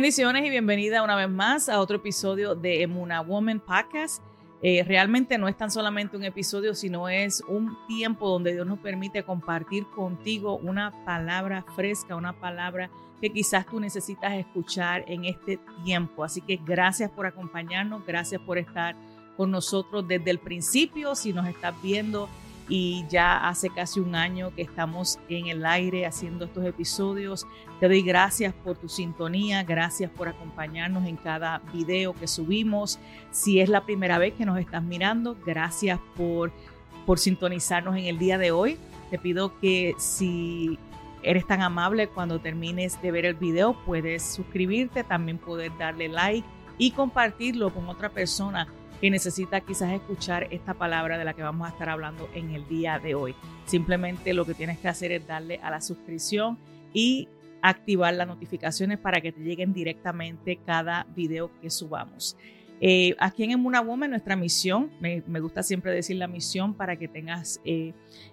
Bendiciones y bienvenida una vez más a otro episodio de Emuna Woman Podcast. Eh, realmente no es tan solamente un episodio, sino es un tiempo donde Dios nos permite compartir contigo una palabra fresca, una palabra que quizás tú necesitas escuchar en este tiempo. Así que gracias por acompañarnos, gracias por estar con nosotros desde el principio. Si nos estás viendo y ya hace casi un año que estamos en el aire haciendo estos episodios. Te doy gracias por tu sintonía, gracias por acompañarnos en cada video que subimos. Si es la primera vez que nos estás mirando, gracias por, por sintonizarnos en el día de hoy. Te pido que si eres tan amable cuando termines de ver el video, puedes suscribirte, también poder darle like y compartirlo con otra persona que necesita quizás escuchar esta palabra de la que vamos a estar hablando en el día de hoy. Simplemente lo que tienes que hacer es darle a la suscripción y activar las notificaciones para que te lleguen directamente cada video que subamos. Eh, aquí en Emuna Woman, nuestra misión, me, gusta siempre decir la misión para que tengas eh,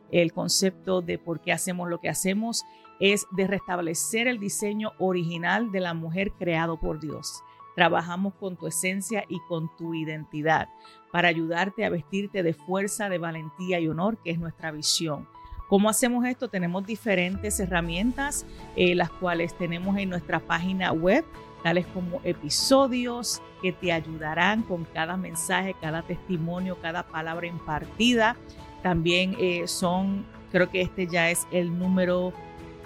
el concepto de por qué hacemos lo que hacemos, es de restablecer el diseño original de la mujer creado por Dios. Trabajamos con tu esencia y con tu identidad para ayudarte a vestirte de fuerza, de valentía y honor, que es nuestra visión. ¿Cómo hacemos esto? Tenemos diferentes herramientas, eh, las cuales tenemos en nuestra página web, tales como episodios que te ayudarán con cada mensaje, cada testimonio, cada palabra impartida. También eh, son, creo que este ya es el número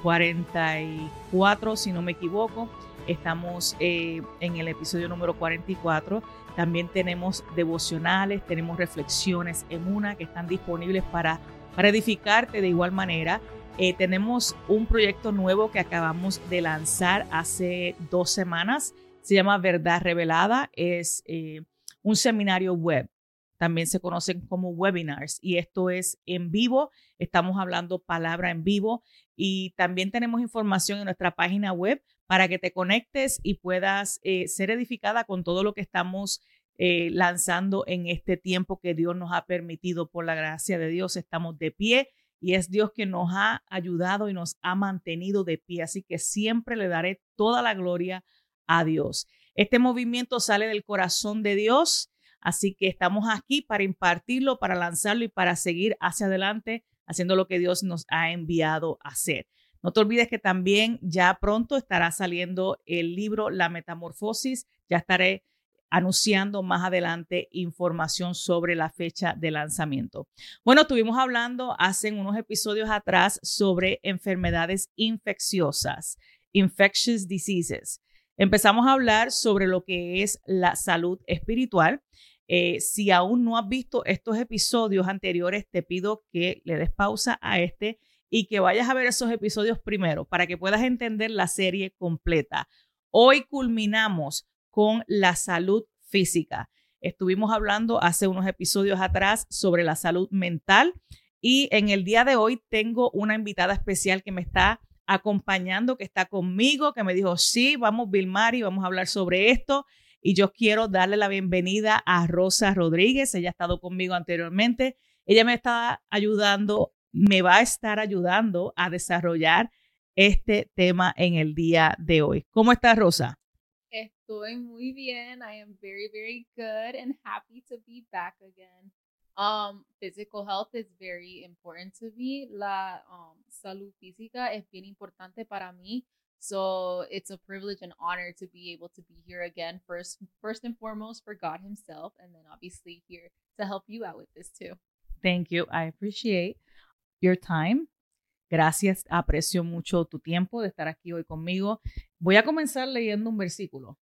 44, si no me equivoco. Estamos eh, en el episodio número 44. También tenemos devocionales, tenemos reflexiones en una que están disponibles para, para edificarte de igual manera. Eh, tenemos un proyecto nuevo que acabamos de lanzar hace dos semanas. Se llama Verdad Revelada. Es eh, un seminario web. También se conocen como webinars y esto es en vivo. Estamos hablando palabra en vivo y también tenemos información en nuestra página web para que te conectes y puedas eh, ser edificada con todo lo que estamos eh, lanzando en este tiempo que Dios nos ha permitido. Por la gracia de Dios estamos de pie y es Dios que nos ha ayudado y nos ha mantenido de pie. Así que siempre le daré toda la gloria a Dios. Este movimiento sale del corazón de Dios, así que estamos aquí para impartirlo, para lanzarlo y para seguir hacia adelante haciendo lo que Dios nos ha enviado a hacer. No te olvides que también ya pronto estará saliendo el libro La Metamorfosis. Ya estaré anunciando más adelante información sobre la fecha de lanzamiento. Bueno, estuvimos hablando hace unos episodios atrás sobre enfermedades infecciosas, infectious diseases. Empezamos a hablar sobre lo que es la salud espiritual. Eh, si aún no has visto estos episodios anteriores, te pido que le des pausa a este y que vayas a ver esos episodios primero para que puedas entender la serie completa. Hoy culminamos con la salud física. Estuvimos hablando hace unos episodios atrás sobre la salud mental y en el día de hoy tengo una invitada especial que me está acompañando, que está conmigo, que me dijo, sí, vamos, Vilmari, vamos a hablar sobre esto. Y yo quiero darle la bienvenida a Rosa Rodríguez. Ella ha estado conmigo anteriormente. Ella me está ayudando me va a estar ayudando a desarrollar este tema en el día de hoy. ¿Cómo estás, Rosa? Estoy muy bien. I am very, very good and happy to be back again. Um, physical health is very important to me. La um, salud física es bien importante para mí. So it's a privilege and honor to be able to be here again. First, first and foremost for God Himself, and then obviously here to help you out with this too. Thank you. I appreciate your time. Gracias, aprecio mucho tu tiempo de estar aquí hoy conmigo. Voy a comenzar leyendo un versículo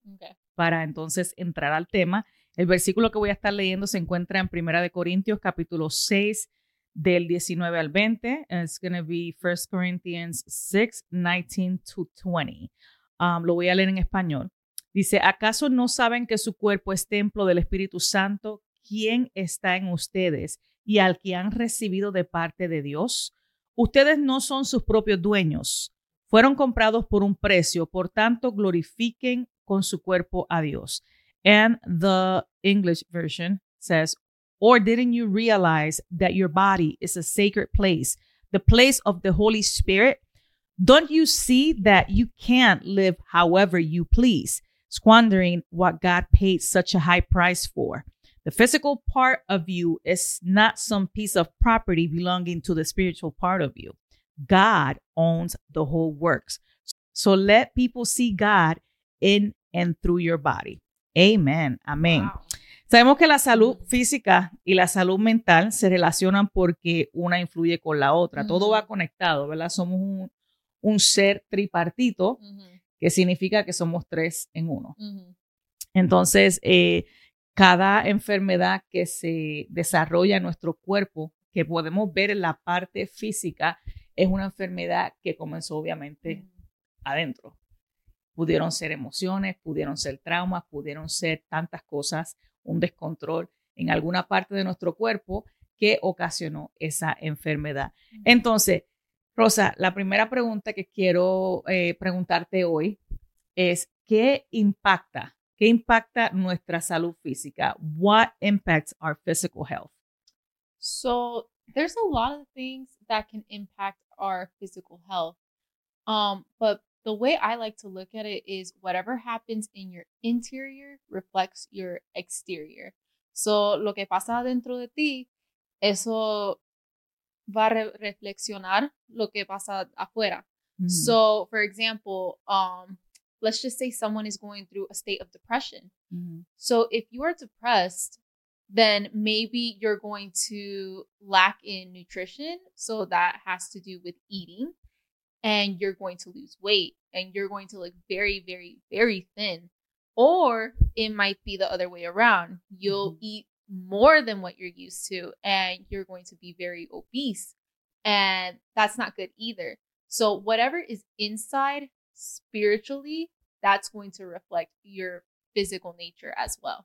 para entonces entrar al tema. El versículo que voy a estar leyendo se encuentra en Primera de Corintios capítulo 6 del 19 al 20. It's going to be 1 Corinthians 6, 19 to 20. Um, lo voy a leer en español. Dice, ¿acaso no saben que su cuerpo es templo del Espíritu Santo? ¿Quién está en ustedes? Y al que han recibido de parte de Dios. Ustedes no son sus propios dueños, fueron comprados por un precio, por tanto glorifiquen con su cuerpo a Dios. And the English version says, Or didn't you realize that your body is a sacred place, the place of the Holy Spirit? Don't you see that you can't live however you please, squandering what God paid such a high price for? The physical part of you is not some piece of property belonging to the spiritual part of you. God owns the whole works. So let people see God in and through your body. Amen. Amén. Wow. Sabemos que la salud física y la salud mental se relacionan porque una influye con la otra. Todo va conectado, ¿verdad? Somos un, un ser tripartito, que significa que somos tres en uno. Entonces, eh, cada enfermedad que se desarrolla en nuestro cuerpo, que podemos ver en la parte física, es una enfermedad que comenzó obviamente adentro. Pudieron ser emociones, pudieron ser traumas, pudieron ser tantas cosas, un descontrol en alguna parte de nuestro cuerpo que ocasionó esa enfermedad. Entonces, Rosa, la primera pregunta que quiero eh, preguntarte hoy es, ¿qué impacta? ¿Qué impacta nuestra salud física? What impacts our physical health? So there's a lot of things that can impact our physical health. Um, but the way I like to look at it is whatever happens in your interior reflects your exterior. So lo que pasa dentro de ti, eso va a re- reflexionar lo que pasa afuera. Mhm. So, for example, um, let's just say someone is going through a state of depression. Mhm. So if you are depressed, then maybe you're going to lack in nutrition. So that has to do with eating. And you're going to lose weight and you're going to look very, very, very thin. Or it might be the other way around. You'll Mhm. eat more than what you're used to and you're going to be very obese. And that's not good either. So whatever is inside spiritually, that's going to reflect your physical nature as well.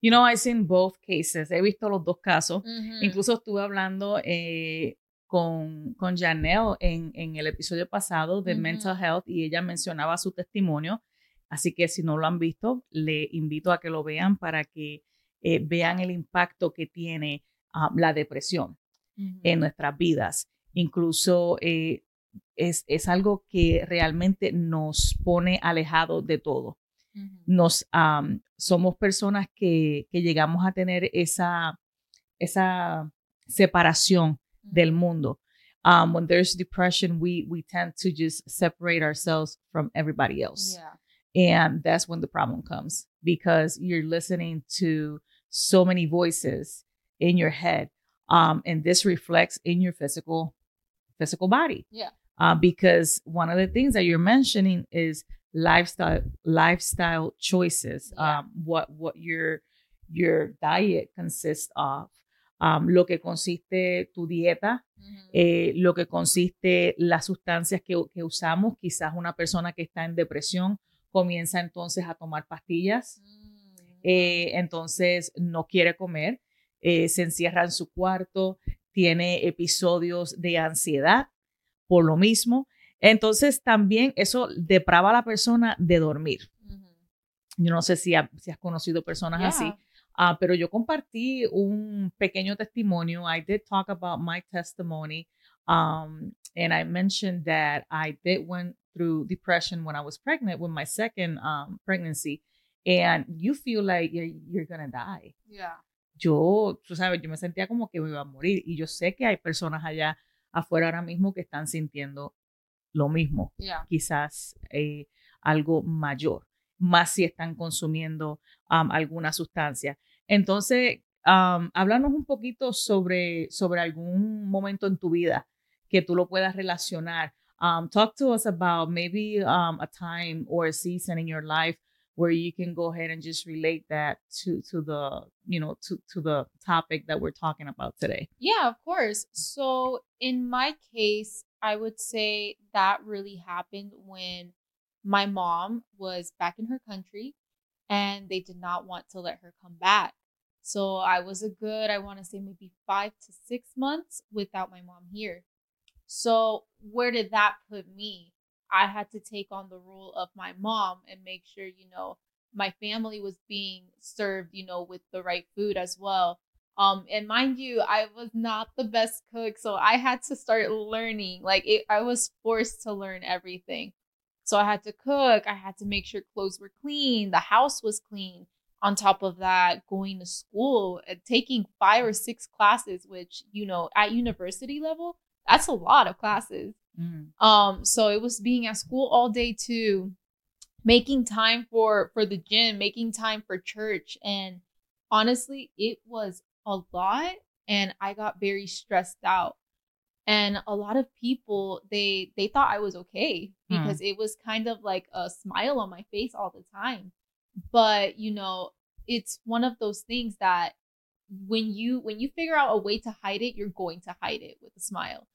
You know, I've seen both cases. He visto los dos casos. Mm. Incluso estuve hablando eh, con, con Janelle en, en el episodio pasado de Ujú. Mental Health y ella mencionaba su testimonio. Así que si no lo han visto, le invito a que lo vean para que eh, vean el impacto que tiene ah, la depresión Mhm. en nuestras vidas. Incluso eh, es, es algo que realmente nos pone alejados de todo nos somos personas que, que llegamos a tener esa, esa separación del mundo. Um, when there's depression, we we tend to just separate ourselves from everybody else, Yeah. and that's when the problem comes because you're listening to so many voices in your head, um, and this reflects in your physical physical body. Yeah. Uh, because one of the things that you're mentioning is lifestyle lifestyle choices Yeah. um, what what your your diet consists of um, lo que consiste tu dieta Mhm. eh, lo que consiste las sustancias que, que usamos quizás una persona que está en depresión comienza entonces a tomar pastillas Mm. eh, entonces no quiere comer, eh, se encierra en su cuarto, tiene episodios de ansiedad por lo mismo. Entonces también eso deprava a la persona de dormir. Yo no sé si, ha- si has conocido personas así, ah, pero yo compartí un pequeño testimonio. I did talk about my testimony. Um, and I mentioned that I did went through depression when I was pregnant with my second um, pregnancy. And you feel like you're, you're gonna die. Yeah. Yo, tú sabes, yo me sentía como que me iba a morir. Y yo sé que hay personas allá afuera ahora mismo que están sintiendo lo mismo Yeah. quizás eh, algo mayor, más si están consumiendo um, alguna sustancia. Entonces, um, háblanos un poquito sobre, sobre algún momento en tu vida que tú lo puedas relacionar. Um, talk to us about maybe um, a time or a season in your life where you can go ahead and just relate that to to the you know to to the topic that we're talking about today. Yeah, of course. So in my case, I would say that really happened when my mom was back in her country and they did not want to let her come back. So I was a good, I want to say maybe five to six months without my mom here. So where did that put me? I had to take on the role of my mom and make sure, you know, my family was being served, you know, with the right food as well Um, and mind you, I was not the best cook, so I had to start learning. Like it, I was forced to learn everything. So I had to cook. I had to make sure clothes were clean. The house was clean. On top of that, going to school, and taking five or six classes, which you know at university level, that's a lot of classes. Mm. Um, so it was being at school all day too, making time for for the gym, making time for church, and honestly, it was a lot and I got very stressed out. And a lot of people they they thought I was okay hmm. because mm. it was kind of like a smile on my face all the time. But, you know, it's one of those things that when you when you figure out a way to hide it, you're going to hide it with a smile.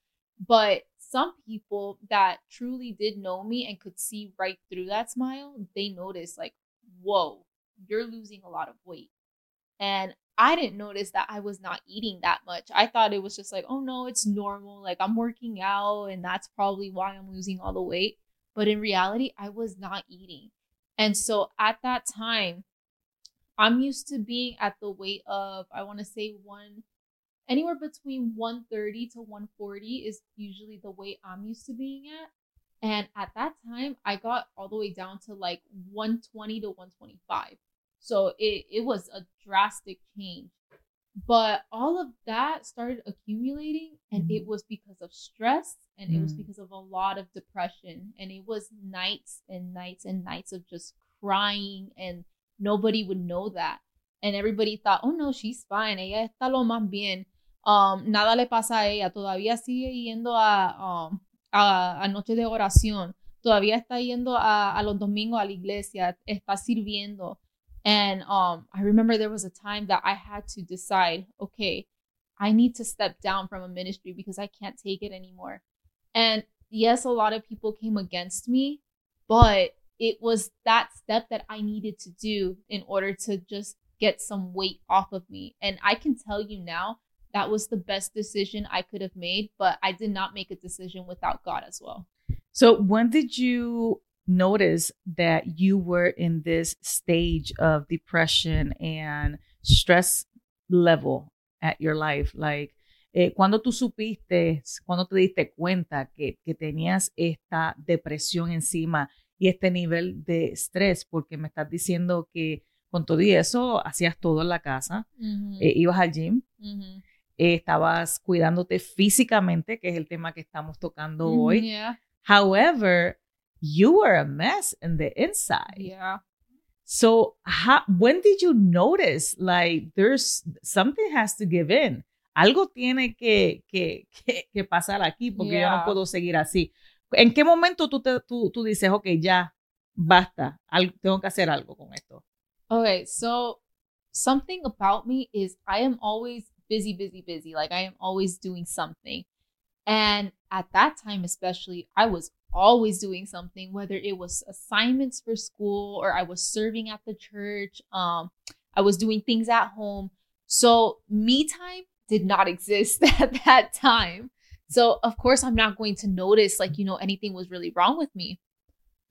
But some people that truly did know me and could see right through that smile, they noticed like, "Whoa, you're losing a lot of weight." And I didn't notice that I was not eating that much. I thought it was just like, oh no, it's normal. Like I'm working out and that's probably why I'm losing all the weight. But in reality, I was not eating. And so at that time, I'm used to being at the weight of, I want to say one, anywhere between 130 to 140 is usually the weight I'm used to being at. And at that time, I got all the way down to like 120 to 125. So it, it was a drastic change. But all of that started accumulating, and mm. it was because of stress, and mm. it was mm. because of a lot of depression. And it was nights and nights and nights of just crying, and nobody would know that. And everybody thought, oh no, she's fine, ella está lo más bien. Um, nada le pasa a ella, todavía sigue yendo a, um, a, a noche de oración, todavía está yendo a, a los domingos a la iglesia, está sirviendo and um, I remember there was a time that I had to decide, okay, I need to step down from a ministry because I can't take it anymore. And yes, a lot of people came against me, but it was that step that I needed to do in order to just get some weight off of me. And I can tell you now that was the best decision I could have made, but I did not make a decision without God as well. So, when did you notice that you were in this stage of depression and stress level at your life? Like, eh, cuando tú supiste, cuando te diste cuenta que, que tenías esta depresión encima y este nivel de estrés, porque me estás diciendo que con todo y eso hacías todo en la casa, eh, ibas al gym, eh, estabas cuidándote físicamente, que es el tema que estamos tocando hoy. However, you were a mess in the inside. Yeah. So how, when did you notice like there's something has to give in? Algo tiene que, que, que, que pasar aquí porque yeah. yo no puedo seguir así. ¿En qué momento tú, te, tú, tú dices, ok, ya, basta, algo, tengo que hacer algo con esto? Okay, so something about me is I am always busy, busy, busy. Like I am always doing something. And at that time, especially, I was always doing something, whether it was assignments for school or I was serving at the church. Um, I was doing things at home. So me time did not exist at that time. So of course I'm not going to notice like, you know, anything was really wrong with me.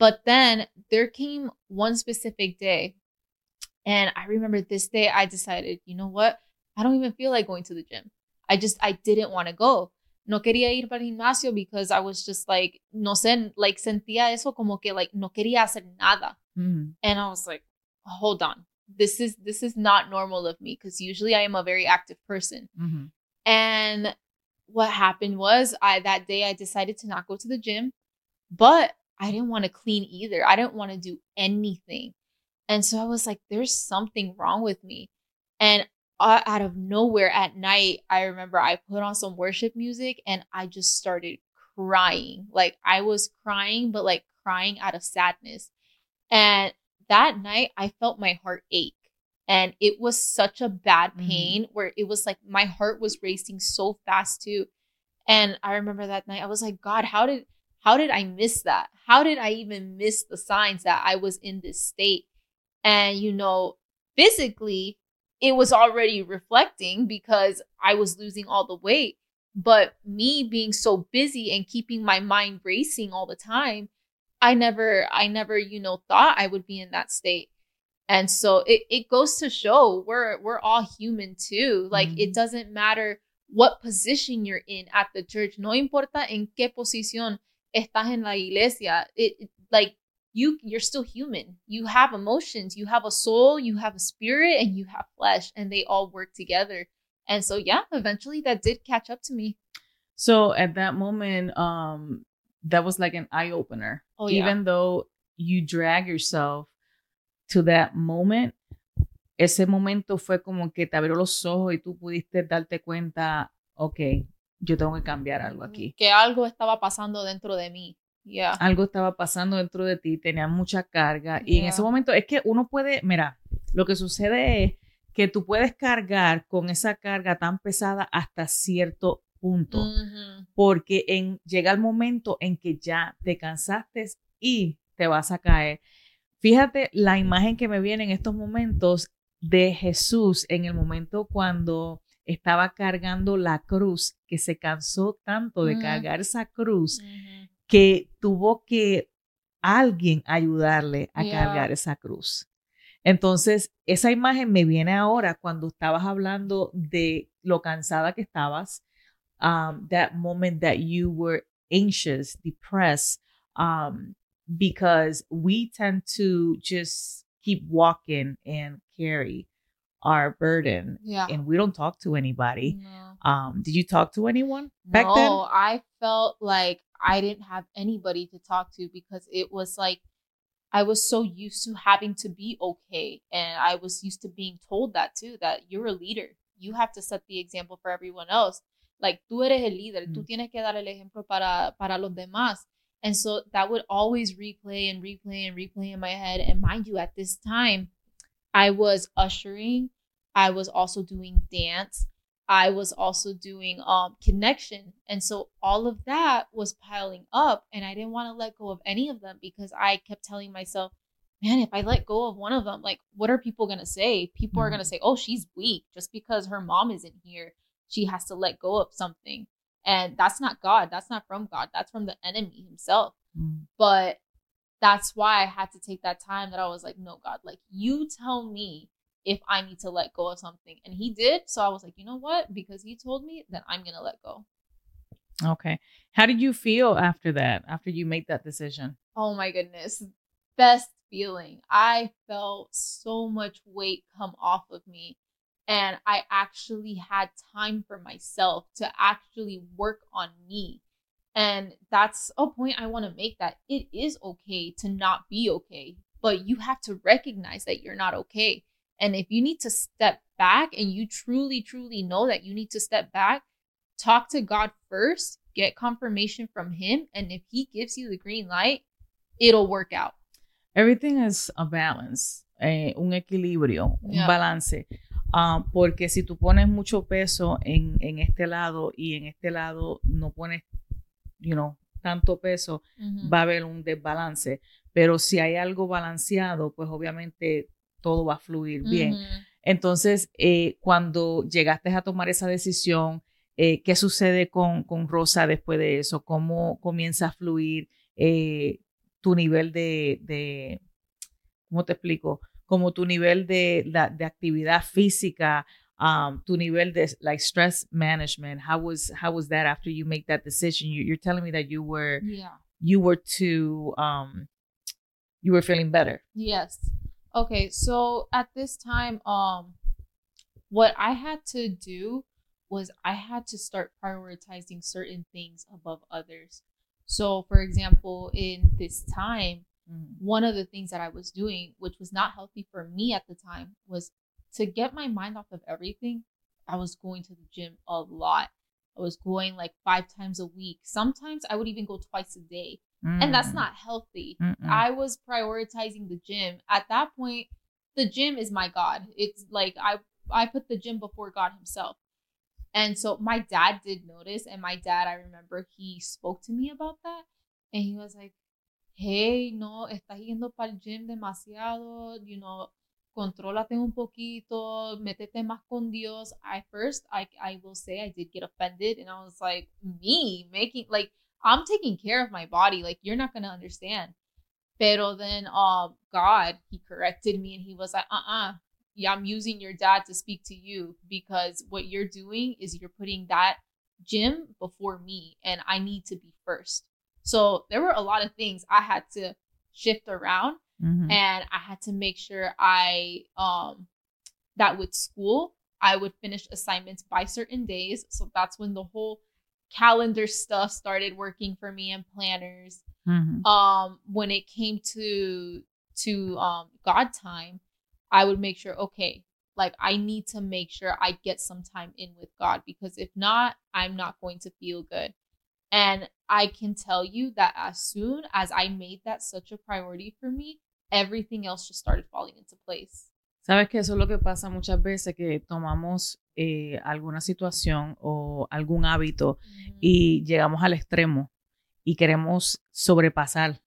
But then there came one specific day. And I remember this day I decided, you know what? I don't even feel like going to the gym. I just I didn't want to go no quería ir para el gimnasio because I was just like, no sé, like sentía eso como que like no quería hacer nada. Mm. And I was like, hold on. This is this is not normal of me because usually I am a very active person. Mm-hmm. And what happened was I that day I decided to not go to the gym, but I didn't want to clean either. I didn't want to do anything. And so I was like, there's something wrong with me. And out of nowhere at night, I remember I put on some worship music and I just started crying. Like I was crying, but like crying out of sadness. And that night, I felt my heart ache. And it was such a bad mm-hmm. pain mm-hmm. where it was like my heart was racing so fast too. And I remember that night, I was like, God, how did how did I miss that? How did I even miss the signs that I was in this state? And you know, physically, it was already reflecting because I was losing all the weight. But me being so busy and keeping my mind racing all the time, I never, I never, you know, thought I would be in that state. And so it, it goes to show we're we're all human too. Like mm-hmm. it doesn't matter what position you're in at the church. No importa en qué posición estás en la iglesia. It, it like you you're still human. You have emotions, you have a soul, you have a spirit, and you have flesh, and they all work together. And so yeah, eventually that did catch up to me. So at that moment, um, that was like an eye opener. Oh, yeah. Even though you drag yourself to that moment, ese momento fue como que te abrió los ojos y tú pudiste darte cuenta, ok, yo tengo que cambiar algo aquí. Que algo estaba pasando dentro de mí. Yeah. Algo estaba pasando dentro de ti, tenía mucha carga. Y en ese momento es que uno puede, mira, lo que sucede es que tú puedes cargar con esa carga tan pesada hasta cierto punto, porque en, llega el momento en que ya te cansaste y te vas a caer. Fíjate la imagen que me viene en estos momentos de Jesús en el momento cuando estaba cargando la cruz, que se cansó tanto de cargar esa cruz, que tuvo que alguien ayudarle a cargar esa cruz. Entonces, esa imagen me viene ahora cuando estabas hablando de lo cansada que estabas, um, that moment that you were anxious, depressed, um, because we tend to just keep walking and carry our burden. Yeah. And we don't talk to anybody. No. Um, did you talk to anyone back no, then? No, I felt like I didn't have anybody to talk to because it was like I was so used to having to be okay. And I was used to being told that too, that you're a leader. You have to set the example for everyone else. Like, tú eres el líder, mm. tú tienes que dar el ejemplo para, para los demás. And so that would always replay and replay and replay in my head. And mind you, at this time, I was ushering, I was also doing dance, I was also doing um connection. And so all of that was piling up and I didn't want to let go of any of them because I kept telling myself, man, if I let go of one of them, like what are people going to say? People mm-hmm. are going to say, "Oh, she's weak just because her mom isn't here. She has to let go of something." And that's not God. That's not from God. That's from the enemy himself. Mm-hmm. But that's why I had to take that time that I was like, no, God, like you tell me if I need to let go of something. And he did. So I was like, you know what? Because he told me, then I'm going to let go. Okay. How did you feel after that, after you made that decision? Oh my goodness. Best feeling. I felt so much weight come off of me. And I actually had time for myself to actually work on me and that's a point I want to make that it is okay to not be okay, but you have to recognize that you're not okay. And if you need to step back and you truly, truly know that you need to step back, talk to God first, get confirmation from Him. And if He gives you the green light, it'll work out. Everything is a balance, eh, un equilibrio, yeah. un balance. Um, porque si tú pones mucho peso en, en este lado y en este lado no pones you know, tanto peso, va a haber un desbalance. Pero si hay algo balanceado, pues obviamente todo va a fluir bien. Entonces, eh, cuando llegaste a tomar esa decisión, eh, ¿qué sucede con, con, Rosa después de eso? ¿Cómo comienza a fluir eh, tu nivel de, de, ¿cómo te explico? Como tu nivel de, de actividad física, um, tu nivel de like stress management how was how was that after you make that decision you, you're telling me that you were yeah you were to um you were feeling better yes okay so at this time um what i had to do was i had to start prioritizing certain things above others so for example in this time mm-hmm. one of the things that i was doing which was not healthy for me at the time was to get my mind off of everything, I was going to the gym a lot. I was going like five times a week. Sometimes I would even go twice a day. Mm. And that's mm. not healthy. Mm-mm. I was prioritizing the gym. At that point, the gym is my God. It's like I I put the gym before God himself. And so my dad did notice and my dad I remember he spoke to me about that and he was like, "Hey, no, estás yendo para el gym demasiado, you know, contrólate un poquito, métete más con Dios. I first, I, I will say I did get offended and I was like, me making, like, I'm taking care of my body. Like, you're not going to understand. Pero then um God, he corrected me and he was like, uh-uh, yeah, I'm using your dad to speak to you because what you're doing is you're putting that gym before me and I need to be first. So there were a lot of things I had to shift around Mhm. and I had to make sure I um that with school I would finish assignments by certain days. So that's when the whole calendar stuff started working for me and planners. Mhm. Um when it came to to um God time, I would make sure okay, like I need to make sure I get some time in with God because if not, I'm not going to feel good. And I can tell you that as soon as I made that such a priority for me, everything else just started falling into place. Sabes que eso es lo que pasa muchas veces, que tomamos eh, alguna situación o algún hábito y llegamos al extremo y queremos sobrepasar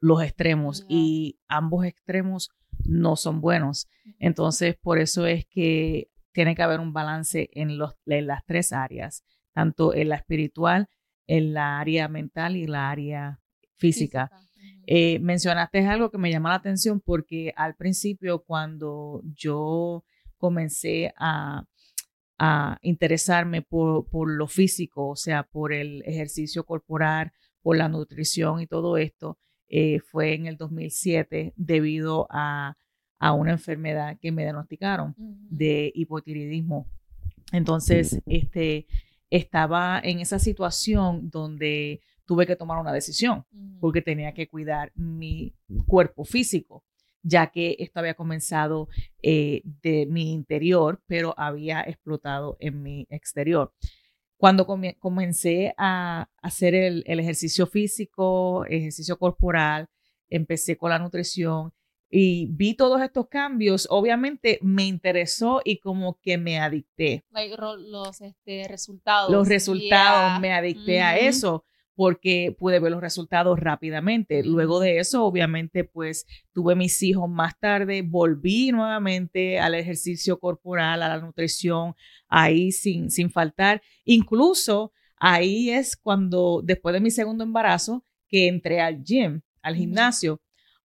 los extremos Ya. y ambos extremos no son buenos. Entonces, por eso es que tiene que haber un balance en, los, en las tres áreas, tanto en la espiritual, en la área mental y la área física. Ujú. Eh, mencionaste algo que me llama la atención porque al principio cuando yo comencé a, a interesarme por, por lo físico, o sea, por el ejercicio corporal, por la nutrición y todo esto, eh, fue en el 2007 debido a, a una enfermedad que me diagnosticaron de hipotiroidismo. Entonces, este, estaba en esa situación donde tuve que tomar una decisión porque tenía que cuidar mi cuerpo físico, ya que esto había comenzado eh, de mi interior, pero había explotado en mi exterior. Cuando come- comencé a hacer el, el ejercicio físico, ejercicio corporal, empecé con la nutrición y vi todos estos cambios, obviamente me interesó y como que me adicté Like, ro- los este, resultados. los resultados, Yeah. me adicté a eso porque pude ver los resultados rápidamente. Luego de eso, obviamente, pues tuve mis hijos más tarde, volví nuevamente al ejercicio corporal, a la nutrición, ahí sin, sin faltar. Incluso ahí es cuando, después de mi segundo embarazo, que entré al gym, al gimnasio,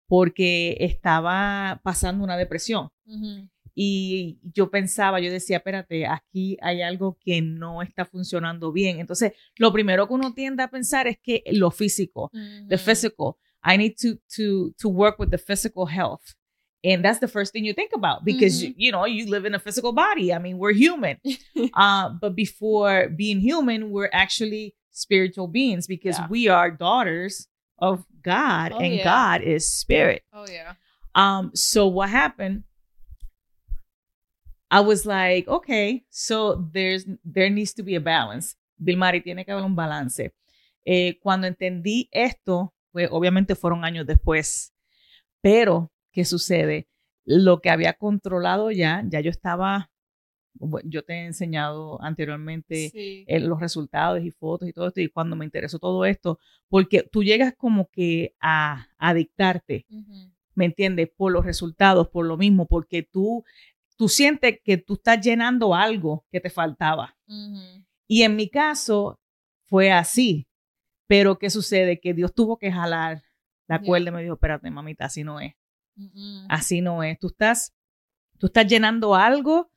porque estaba pasando una depresión. Y yo pensaba, yo decía, espérate, aquí hay algo que no está funcionando bien. Entonces, lo primero que uno tiende a pensar es que lo físico, the physical, I need to, to, to work with the physical health. And that's the first thing you think about because, Mhm. you know, you live in a physical body. I mean, we're human. uh, but before being human, we're actually spiritual beings because Yeah. we are daughters of God Oh, and yeah. God is spirit. Oh, yeah. Um, so what happened? I was like, okay, so there's there needs to be a balance. Vilmari, tiene que haber un balance. Eh, cuando entendí esto, pues obviamente fueron años después. Pero, ¿qué sucede? Lo que había controlado ya, ya yo estaba, yo te he enseñado anteriormente Sí. eh, los resultados y fotos y todo esto, y cuando me interesó todo esto, porque tú llegas como que a, a dictarte, Ujú. ¿me entiendes? Por los resultados, por lo mismo, porque tú, tú sientes que tú estás llenando algo que te faltaba. Y en mi caso fue así. Pero ¿qué sucede? Que Dios tuvo que jalar la cuerda y me dijo, espérate, mamita, así no es. Así no es. Tú estás, tú estás llenando algo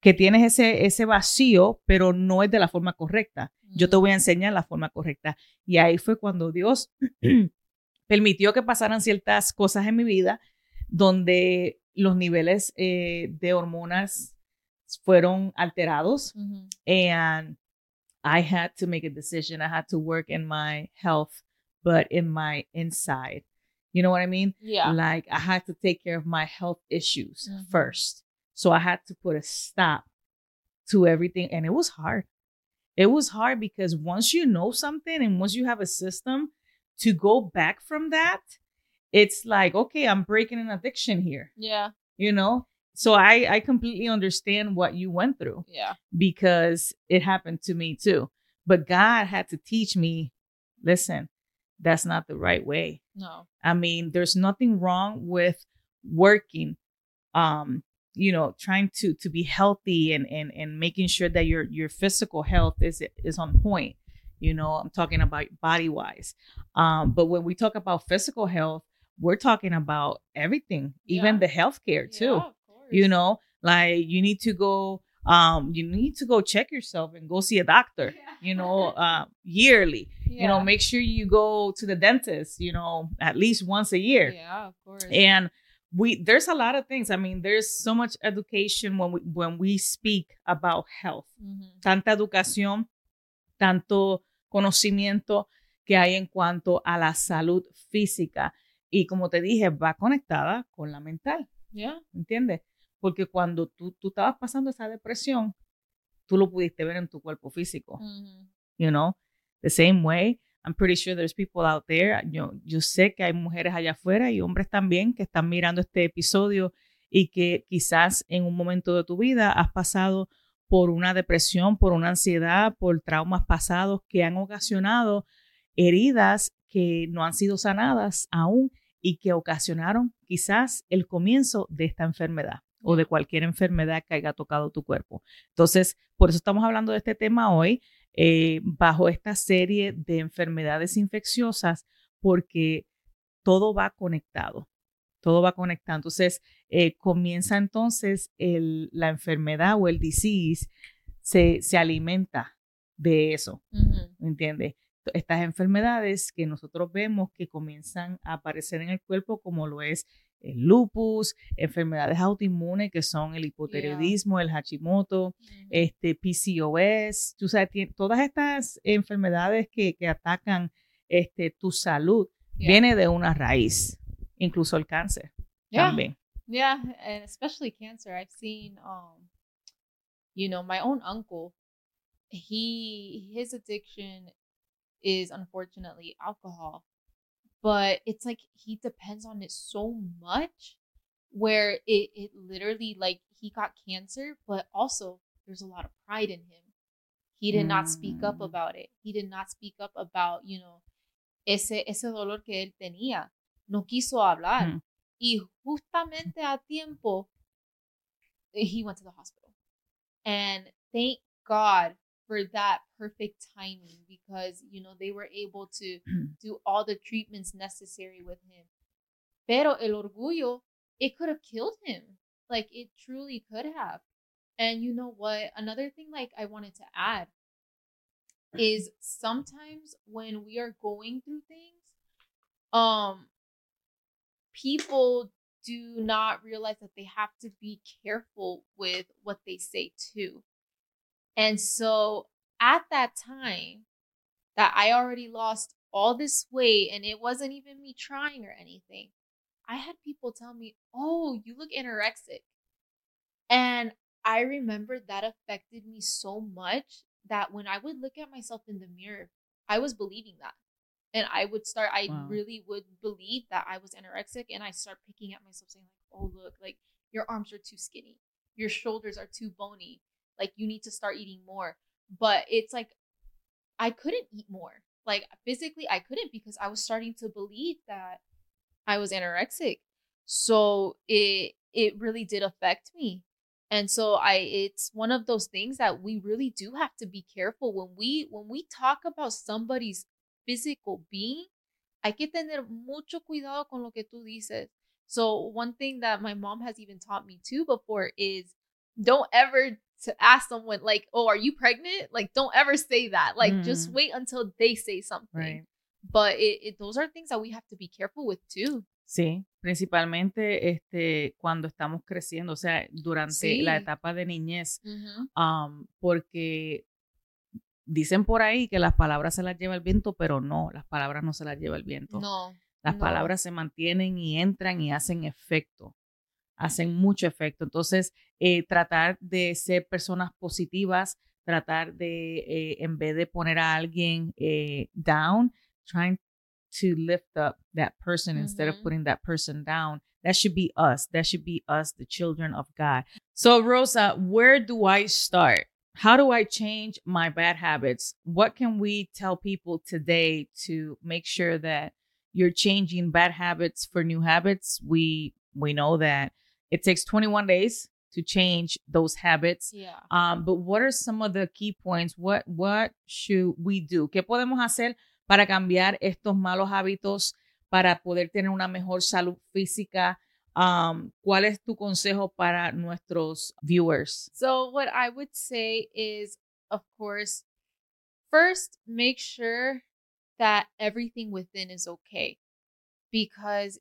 que tienes ese, ese vacío, pero no es de la forma correcta. Yo te voy a enseñar la forma correcta. Y ahí fue cuando Dios permitió que pasaran ciertas cosas en mi vida donde los niveles eh, de hormonas fueron alterados Ujú. and I had to make a decision. I had to work in my health, but in my inside. You know what I mean? Yeah. Like I had to take care of my health issues Mhm. first. So I had to put a stop to everything. And it was hard. It was hard because once you know something and once you have a system to go back from that, it's like, okay, I'm breaking an addiction here, Yeah. you know? So I, I completely understand what you went through Yeah. because it happened to me too. But God had to teach me, listen, that's not the right way. No. I mean, there's nothing wrong with working, um, you know, trying to to be healthy and and and making sure that your your physical health is is on point. You know, I'm talking about body wise. Um, but when we talk about physical health, we're talking about everything, even Yeah. the healthcare too. Yeah. You know, like you need to go, um, you need to go check yourself and go see a doctor. Yeah. You know, uh, yearly. You know, make sure you go to the dentist. You know, at least once a year. Yeah, of course. And we there's a lot of things. I mean, there's so much education when we when we speak about health. Mhm. Tanta educación, tanto conocimiento que hay en cuanto a la salud física. Y como te dije, va conectada con la mental. Yeah. ¿entiendes? Porque cuando tú, tú estabas pasando esa depresión, tú lo pudiste ver en tu cuerpo físico, you know? The same way, I'm pretty sure there's people out there, yo, yo sé que hay mujeres allá afuera y hombres también que están mirando este episodio y que quizás en un momento de tu vida has pasado por una depresión, por una ansiedad, por traumas pasados que han ocasionado heridas que no han sido sanadas aún y que ocasionaron quizás el comienzo de esta enfermedad o de cualquier enfermedad que haya tocado tu cuerpo. Entonces, por eso estamos hablando de este tema hoy, eh, bajo esta serie de enfermedades infecciosas, porque todo va conectado, todo va conectado. Entonces, eh, comienza entonces el- la enfermedad o el disease, se, se alimenta de eso. ¿me entiendes? Estas enfermedades que nosotros vemos que comienzan a aparecer en el cuerpo, como lo es el lupus, enfermedades autoinmunes que son el hipotiroidismo, el Hashimoto, Mhm. este PCOS, sabes, tien- todas estas enfermedades que, que atacan este, tu salud, Yeah. viene de una raíz, incluso el cáncer Yeah. también. Yeah, and especially cancer. I've seen um you know, my own uncle, he his addiction is unfortunately alcohol. But it's like he depends on it so much where it it literally like he got cancer, but also there's a lot of pride in him. He did not speak up Mm. about it. He did not speak up about, you know, ese ese dolor que él tenía. No quiso hablar. Mm. Y justamente a tiempo, he went to the hospital. And thank God for that perfect timing because, you know, they were able to do all the treatments necessary with him. Pero el orgullo, it could have killed him. Like, it truly could have. And you know what? Another thing, like, I wanted to add is sometimes when we are going through things, um, people do not realize that they have to be careful with what they say too. And so at that time that I already lost all this weight and it wasn't even me trying or anything, I had people tell me, Oh, you look anorexic. And I remember that affected me so much that when I would look at myself in the mirror, I was believing that. And I would start, I Wow. really would believe that I was anorexic. And I start picking at myself saying, like, oh, look, like your arms are too skinny. Your shoulders are too bony. Like you need to start eating more. But it's like, I couldn't eat more. Like physically, I couldn't because I was starting to believe that I was anorexic. So it it really did affect me. And so I it's one of those things that we really do have to be careful when we when we talk about somebody's physical being, hay que tener mucho cuidado con lo que tú dices. So one thing that my mom has even taught me too before is don't ever to ask someone like, "Oh, are you pregnant?" Like don't ever say that. Like just Mm. wait until they say something. Right. But it, it those are things that we have to be careful with too. Sí, principalmente este, cuando estamos creciendo, o sea, durante la etapa de niñez, um, porque dicen por ahí que las palabras se las lleva el viento, pero no, las palabras no se las lleva el viento. No. Las no. palabras se mantienen y entran y hacen efecto, hacen mucho efecto. Entonces, eh, tratar de ser personas positivas, tratar de, eh, en vez de poner a alguien eh, down, trying to lift up that person instead of putting that person down. That should be us. That should be us, the children of God. So, Rosa, where do I start? How do I change my bad habits? What can we tell people today to make sure that you're changing bad habits for new habits? We we know that it takes 21 days to change those habits. Yeah. Um, but what are some of the key points? What what should we do? ¿Qué podemos hacer para cambiar estos malos hábitos para poder tener una mejor salud física? Um, ¿Cuál es tu consejo para nuestros viewers? So what I would say is, of course, first make sure that everything within is okay, because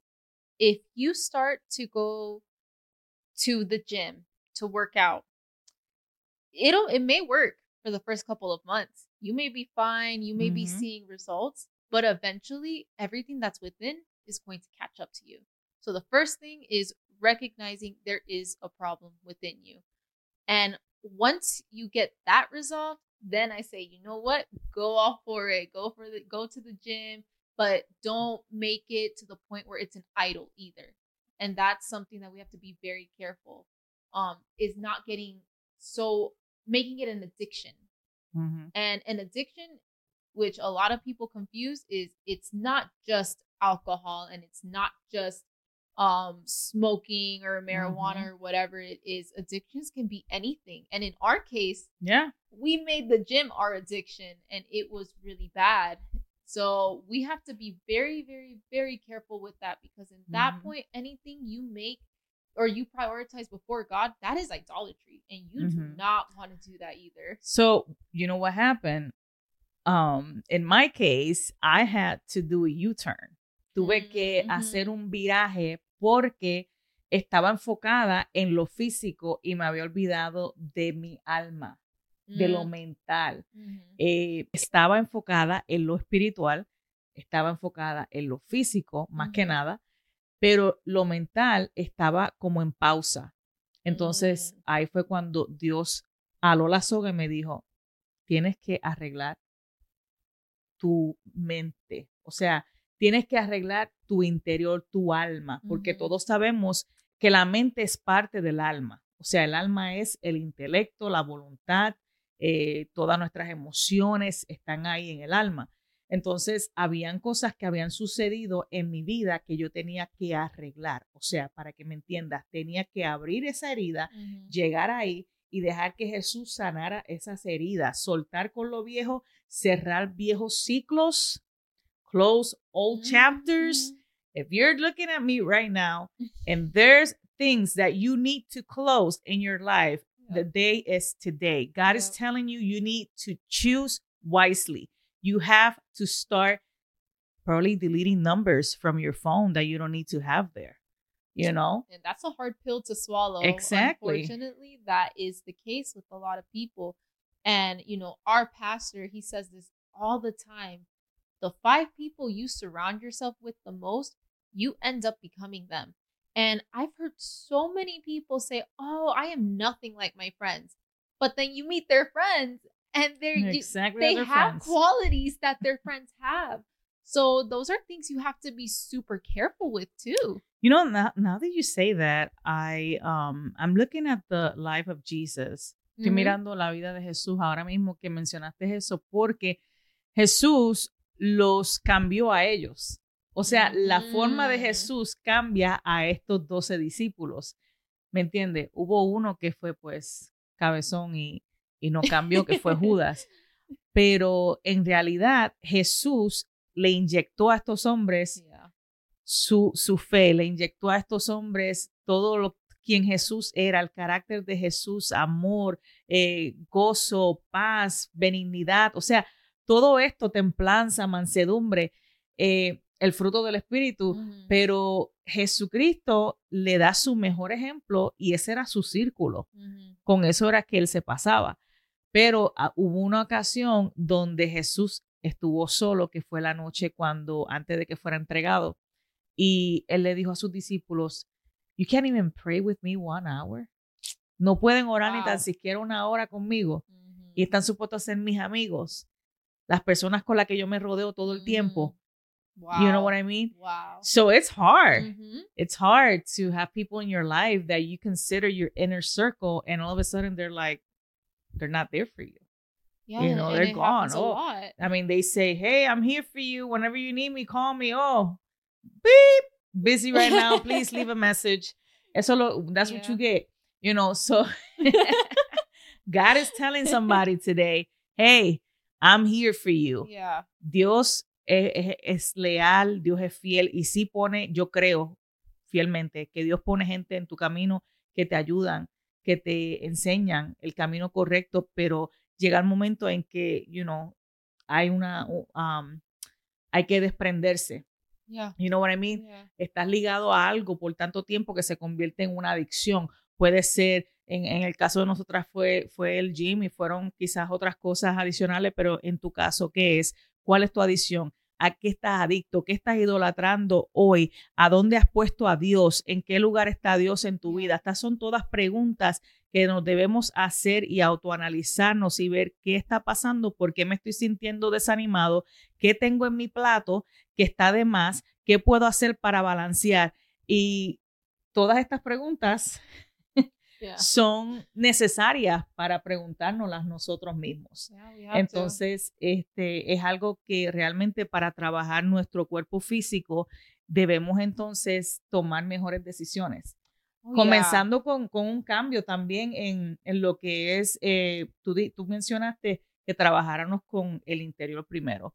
if you start to go to the gym to work out, it'll it may work for the first couple of months. You may be fine, you may be Mhm. seeing results, but eventually everything that's within is going to catch up to you. So the first thing is recognizing there is a problem within you. And once you get that resolved, then I say, you know what? Go all for it. Go for the go to the gym, but don't make it to the point where it's an idol either. And that's something that we have to be very careful. Um, is not getting so making it an addiction. Ujú. And an addiction, which a lot of people confuse, is it's not just alcohol and it's not just um smoking or marijuana or whatever it is. Addictions can be anything. And in our case, Yeah. we made the gym our addiction and it was really bad. So we have to be very, very, very careful with that because in that Mhm. point, anything you make or you prioritize before God, that is idolatry. And you do Mhm. not want to do that either. So, you know what happened? Um, in my case, I had to do a U-turn. Tuve que Mm, hacer un viraje porque estaba enfocada en lo físico y me había olvidado de mi alma, de lo Mm, mental. Eh, estaba enfocada en lo espiritual, estaba enfocada en lo físico, más que nada, pero lo mental estaba como en pausa. Entonces, Mm. ahí fue cuando Dios aló la soga y me dijo, tienes que arreglar tu mente, o sea, tienes que arreglar tu interior, tu alma, porque todos sabemos que la mente es parte del alma, o sea, el alma es el intelecto, la voluntad, eh, todas nuestras emociones están ahí en el alma. Entonces, habían cosas que habían sucedido en mi vida que yo tenía que arreglar. O sea, para que me entiendas, tenía que abrir esa herida, llegar ahí y dejar que Jesús sanara esas heridas, soltar con lo viejo, cerrar viejos ciclos, close old chapters. If you're looking at me right now and there's things that you need to close in your life, the day is today. God is telling you you need to choose wisely. You have to start probably deleting numbers from your phone that you don't need to have there. You know? And that's a hard pill to swallow. Exactly. Unfortunately, that is the case with a lot of people. And, you know, our pastor, he says this all the time. The five people you surround yourself with the most, you end up becoming them. And I've heard so many people say, Oh, I am nothing like my friends. But then you meet their friends and they're you- Exactly. they have friends. qualities that their friends have. So those are things you have to be super careful with too. You know, now, now that you say that, I um I'm looking at the life of Jesus. Estoy Mhm. mirando la vida de Jesús ahora mismo que mencionaste eso, porque Jesús los cambió a ellos. O sea, la forma de Mm. Jesús cambia a estos doce discípulos. ¿Me entiende? Hubo uno que fue pues cabezón y, y no cambió, que fue Judas. Pero en realidad Jesús le inyectó a estos hombres Yeah. su, su fe, le inyectó a estos hombres todo lo quien Jesús era, el carácter de Jesús, amor, eh, gozo, paz, benignidad, o sea, todo esto, templanza, mansedumbre, eh, el fruto del Espíritu, pero Jesucristo le da su mejor ejemplo y ese era su círculo. Con eso era que él se pasaba. Pero ah, hubo una ocasión donde Jesús estuvo solo, que fue la noche cuando, antes de que fuera entregado, y él le dijo a sus discípulos, You can't even pray with me one hour. No pueden orar ni tan siquiera una hora conmigo y están supuestos a ser mis amigos, las personas con las que yo me rodeo todo el tiempo. Wow. You know what I mean? Wow. So it's hard. Mhm. It's hard to have people in your life that you consider your inner circle, and all of a sudden they're like, they're not there for you. Yeah, You know, they're gone. Oh. lot. I mean, they say, "Hey, I'm here for you. Whenever you need me, call me." Oh, beep, busy right now. Please leave a message. Eso lo, that's what you get. You know, so God is telling somebody today, hey, I'm here for you. Yeah. Dios es, es, es, leal, Dios es fiel y sí pone, yo creo fielmente que Dios pone gente en tu camino que te ayudan, que te enseñan el camino correcto, pero llega el momento en que, you know, hay una, um, hay que desprenderse. Yeah. You know what I mean? Yeah. Estás ligado a algo por tanto tiempo que se convierte en una adicción. Puede ser, en, en, el caso de nosotras fue, fue el gym y fueron quizás otras cosas adicionales, pero en tu caso, ¿qué es? ¿Cuál es tu adicción? ¿A qué estás adicto? ¿Qué estás idolatrando hoy? ¿A dónde has puesto a Dios? ¿En qué lugar está Dios en tu vida? Estas son todas preguntas que nos debemos hacer y autoanalizarnos y ver qué está pasando, por qué me estoy sintiendo desanimado, qué tengo en mi plato que está de más, qué puedo hacer para balancear. Y todas estas preguntas Yeah. son necesarias para preguntárnoslas nosotros mismos. Yeah, Entonces, este es algo que realmente para trabajar nuestro cuerpo físico debemos entonces tomar mejores decisiones. Oh, Comenzando con, con un cambio también en, en lo que es, eh, tú, tú mencionaste que trabajáramos con el interior primero.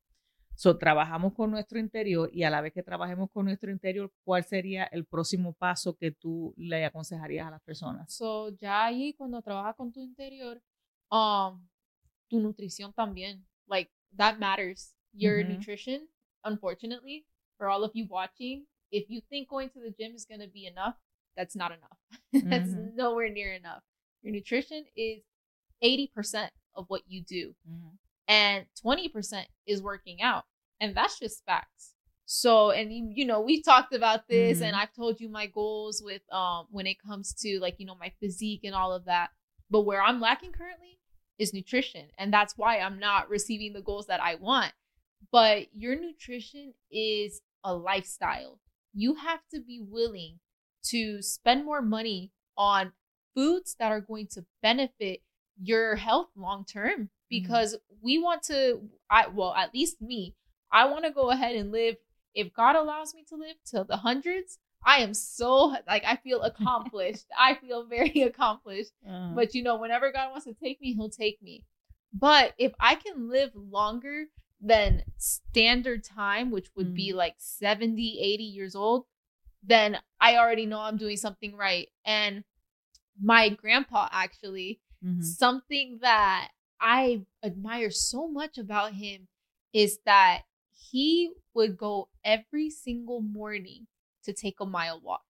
So, trabajamos con nuestro interior y a la vez que trabajemos con nuestro interior, ¿cuál sería el próximo paso que tú le aconsejarías a las personas? So, ya ahí cuando trabajas con tu interior, um, tu nutrición también, like that matters. Your nutrition, unfortunately, for all of you watching, if you think going to the gym is going to be enough, that's not enough. that's nowhere near enough. Your nutrition is 80% of what you do and 20% is working out. And that's just facts. So, and you, know, we talked about this and Mhm. I've told you my goals with um when it comes to like, you know, my physique and all of that. But where I'm lacking currently is nutrition. And that's why I'm not receiving the goals that I want. But your nutrition is a lifestyle. You have to be willing to spend more money on foods that are going to benefit your health long term because we want to I well at least me I want to go ahead and live if God allows me to live to the hundreds I am so like I feel accomplished. I feel very accomplished. Uh, but you know whenever God wants to take me he'll take me. But if I can live longer than standard time which would be like 70 80 years old then I already know I'm doing something right. And my grandpa actually mhm. something that I admire so much about him is that he would go every single morning to take a mile walk.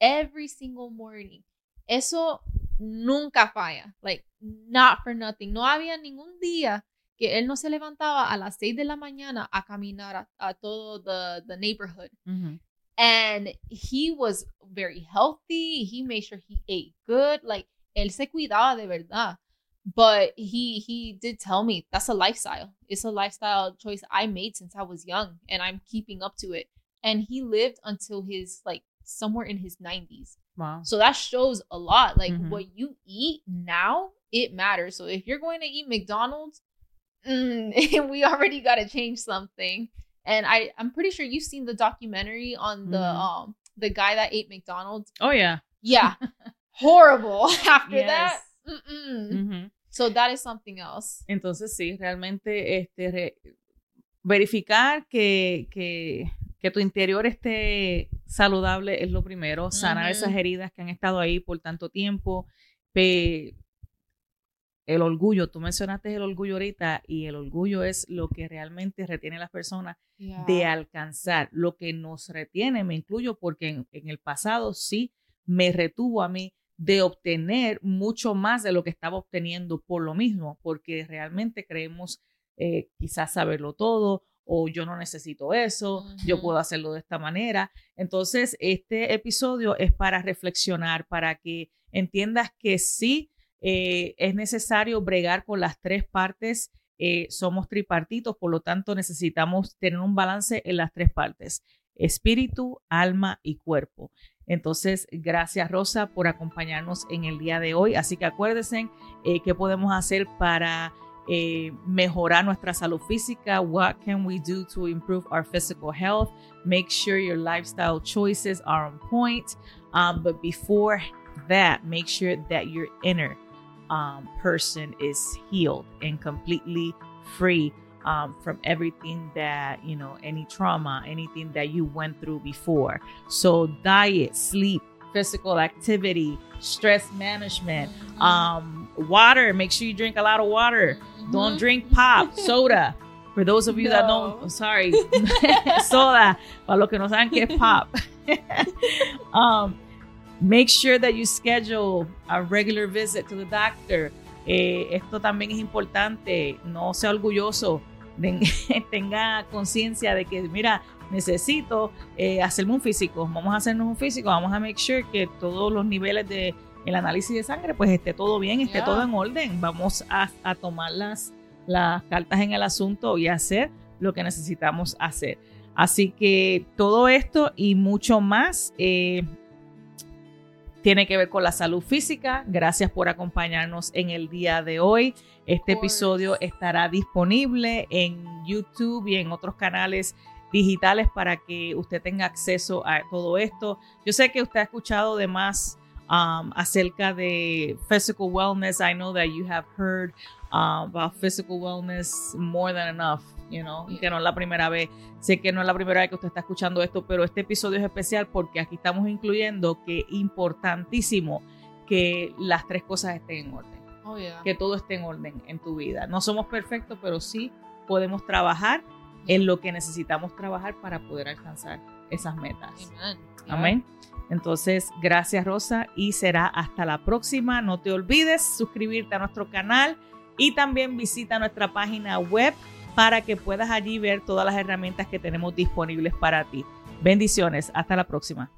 Every single morning. Eso nunca falla. Like, not for nothing. No había ningún día que él no se levantaba a las seis de la mañana a caminar a, a todo the, the neighborhood Ujú. and he was very healthy. He made sure he ate good. Like él se cuidaba de verdad. But he he did tell me that's a lifestyle. It's a lifestyle choice I made since I was young, and I'm keeping up to it. And he lived until his like somewhere in his 90s. Wow. So that shows a lot. Like Mhm. what you eat now, it matters. So if you're going to eat McDonald's, mm, we already got to change something. And I I'm pretty sure you've seen the documentary on the Mhm. um the guy that ate McDonald's. Oh, yeah. Yeah, horrible. After Yes. that, mm-mm. Ujú. so that is something else. Entonces, sí, realmente este, re- verificar que, que, que tu interior esté saludable es lo primero, sanar esas heridas que han estado ahí por tanto tiempo. Pe- el orgullo, tú mencionaste el orgullo ahorita y el orgullo es lo que realmente retiene a las personas de alcanzar. Lo que nos retiene, me incluyo porque en, en el pasado sí me retuvo a mí de obtener mucho más de lo que estaba obteniendo por lo mismo, porque realmente creemos eh, quizás saberlo todo o yo no necesito eso, yo puedo hacerlo de esta manera. Entonces, este episodio es para reflexionar, para que entiendas que sí eh, es necesario bregar con las tres partes. eh, somos tripartitos, por lo tanto necesitamos tener un balance en las tres partes, espíritu, alma y cuerpo. Entonces, gracias Rosa por acompañarnos en el día de hoy. Así que acuérdense eh, qué podemos hacer para eh, mejorar nuestra salud física. What can we do to improve our physical health? Make sure your lifestyle choices are on point. Um, but before that, make sure that your inner um, person is healed and completely free um, from everything that, you know, any trauma, anything that you went through before. So, diet, sleep, physical activity, stress management, mm-hmm. um, water. Make sure you drink a lot of water. Mm-hmm. Don't drink pop, soda. For those of you no. that don't, sorry, soda. Para los que no saben qué es pop. um, make sure that you schedule a regular visit to the doctor. Eh, esto también es importante. No sea orgulloso. tenga conciencia de que, mira, necesito eh, hacerme un físico, vamos a hacernos un físico, vamos a make sure que todos los niveles de el análisis de sangre, pues esté todo bien, esté todo en orden. Vamos a, tomar las, las cartas en el asunto y hacer lo que necesitamos hacer. Así que todo esto y mucho más eh, tiene que ver con la salud física. Gracias por acompañarnos en el día de hoy. Este episodio estará disponible en YouTube y en otros canales digitales para que usted tenga acceso a todo esto. Yo sé que usted ha escuchado de más um, acerca de physical wellness. I know that you have heard uh, about physical wellness more than enough. You know, que no es la primera vez. Sé que no es la primera vez que usted está escuchando esto, pero este episodio es especial porque aquí estamos incluyendo que importantísimo que las tres cosas estén en orden. Oh, que todo esté en orden en tu vida. No somos perfectos, pero sí podemos trabajar en lo que necesitamos trabajar para poder alcanzar esas metas. Amén. Entonces, gracias Rosa y será hasta la próxima. No te olvides suscribirte a nuestro canal y también visita nuestra página web para que puedas allí ver todas las herramientas que tenemos disponibles para ti. Bendiciones, hasta la próxima.